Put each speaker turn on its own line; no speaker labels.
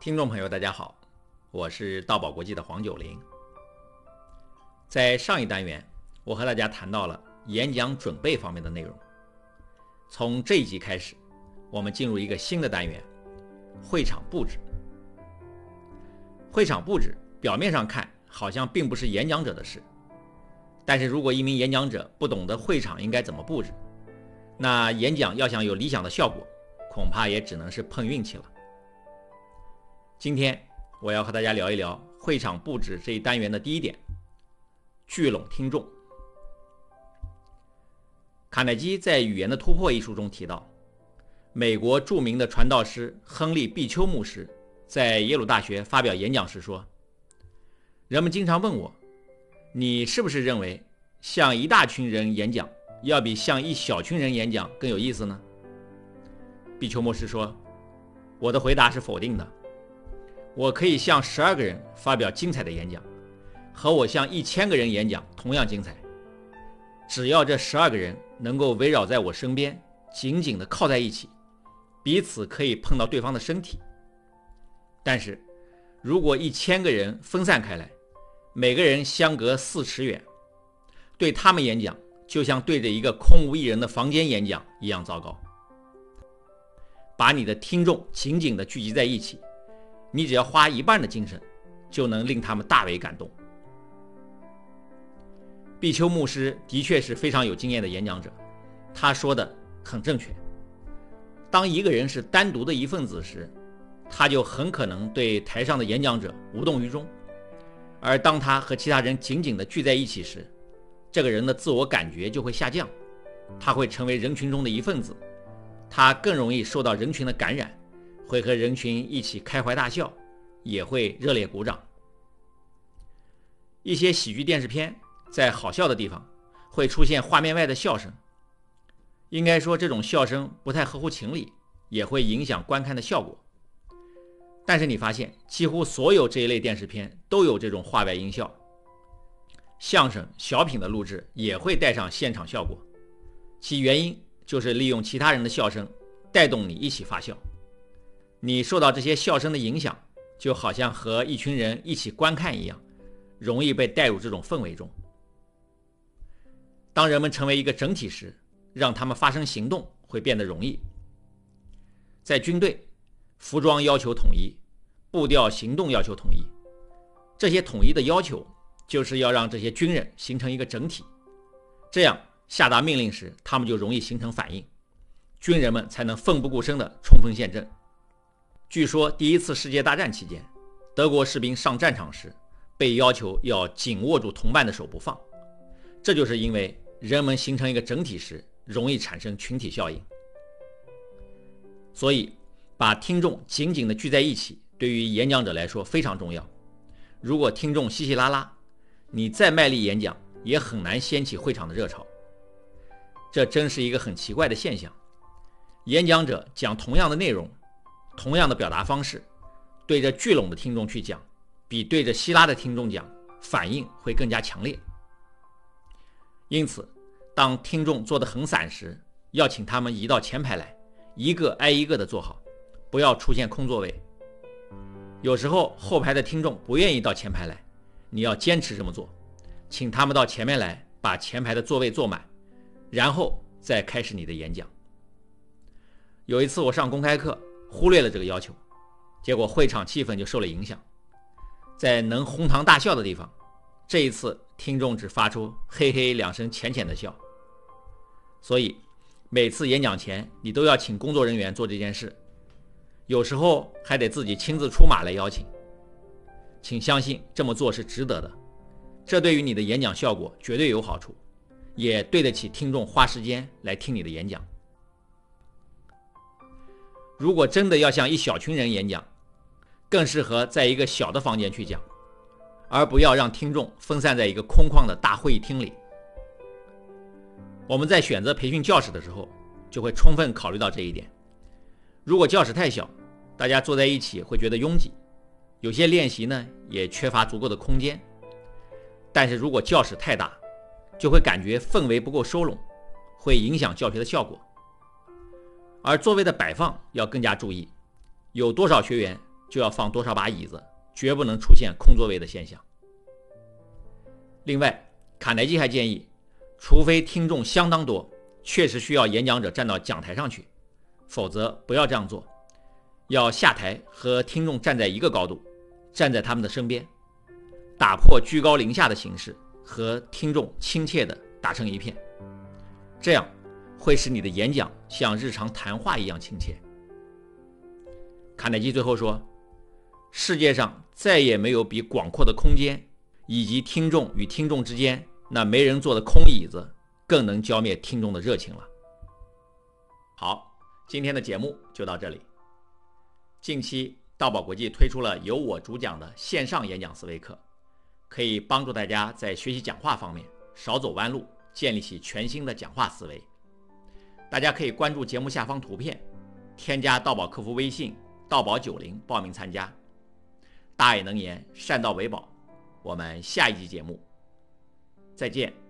听众朋友，大家好，我是道宝国际的黄九龄。在上一单元，我和大家谈到了演讲准备方面的内容。从这一集开始，我们进入一个新的单元——会场布置。会场布置表面上看好像并不是演讲者的事，但是如果一名演讲者不懂得会场应该怎么布置，那演讲要想有理想的效果，恐怕也只能是碰运气了。今天我要和大家聊一聊会场布置这一单元的第一点：聚拢听众。卡耐基在《语言的突破》一书中提到，美国著名的传道师亨利·毕丘牧师在耶鲁大学发表演讲时说：“人们经常问我，你是不是认为向一大群人演讲要比向一小群人演讲更有意思呢？”毕丘牧师说：“我的回答是否定的。”我可以向十二个人发表精彩的演讲，和我向一千个人演讲同样精彩。只要这十二个人能够围绕在我身边，紧紧地靠在一起，彼此可以碰到对方的身体。但是，如果一千个人分散开来，每个人相隔四尺远，对他们演讲就像对着一个空无一人的房间演讲一样糟糕。把你的听众紧紧地聚集在一起。你只要花一半的精神，就能令他们大为感动。毕丘牧师的确是非常有经验的演讲者，他说的很正确。当一个人是单独的一份子时，他就很可能对台上的演讲者无动于衷；而当他和其他人紧紧地聚在一起时，这个人的自我感觉就会下降，他会成为人群中的一份子，他更容易受到人群的感染。会和人群一起开怀大笑，也会热烈鼓掌。一些喜剧电视片在好笑的地方会出现画面外的笑声，应该说这种笑声不太合乎情理，也会影响观看的效果。但是你发现，几乎所有这一类电视片都有这种画外音效。相声、小品的录制也会带上现场效果，其原因就是利用其他人的笑声带动你一起发笑。你受到这些笑声的影响，就好像和一群人一起观看一样，容易被带入这种氛围中。当人们成为一个整体时，让他们发生行动会变得容易。在军队，服装要求统一，步调、行动要求统一。这些统一的要求，就是要让这些军人形成一个整体，这样下达命令时，他们就容易形成反应，军人们才能奋不顾身地冲锋陷阵。据说，第一次世界大战期间，德国士兵上战场时被要求要紧握住同伴的手不放，这就是因为人们形成一个整体时容易产生群体效应。所以，把听众紧紧地聚在一起，对于演讲者来说非常重要。如果听众稀稀拉拉，你再卖力演讲也很难掀起会场的热潮。这真是一个很奇怪的现象。演讲者讲同样的内容。同样的表达方式，对着聚拢的听众去讲，比对着希拉的听众讲反应会更加强烈。因此，当听众坐得很散时，要请他们移到前排来，一个挨一个的坐好，不要出现空座位。有时候后排的听众不愿意到前排来，你要坚持这么做，请他们到前面来，把前排的座位坐满，然后再开始你的演讲。有一次我上公开课。忽略了这个要求，结果会场气氛就受了影响。在能哄堂大笑的地方，这一次听众只发出“嘿嘿”两声浅浅的笑。所以，每次演讲前，你都要请工作人员做这件事，有时候还得自己亲自出马来邀请。请相信这么做是值得的，这对于你的演讲效果绝对有好处，也对得起听众花时间来听你的演讲。如果真的要向一小群人演讲，更适合在一个小的房间去讲，而不要让听众分散在一个空旷的大会议厅里。我们在选择培训教室的时候，就会充分考虑到这一点。如果教室太小，大家坐在一起会觉得拥挤，有些练习呢也缺乏足够的空间。但是如果教室太大，就会感觉氛围不够收拢，会影响教学的效果。而座位的摆放要更加注意，有多少学员就要放多少把椅子，绝不能出现空座位的现象。另外，卡耐基还建议，除非听众相当多，确实需要演讲者站到讲台上去，否则不要这样做，要下台和听众站在一个高度，站在他们的身边，打破居高临下的形式，和听众亲切地打成一片，这样会使你的演讲像日常谈话一样亲切。卡耐基最后说：“世界上再也没有比广阔的空间。”以及听众与听众之间那没人坐的空椅子，更能浇灭听众的热情了。好，今天的节目就到这里。近期道宝国际推出了由我主讲的线上演讲思维课，可以帮助大家在学习讲话方面少走弯路，建立起全新的讲话思维。大家可以关注节目下方图片，添加道宝客服微信“道宝九零”报名参加。大爱能言，善道为宝。我们下一集节目再见。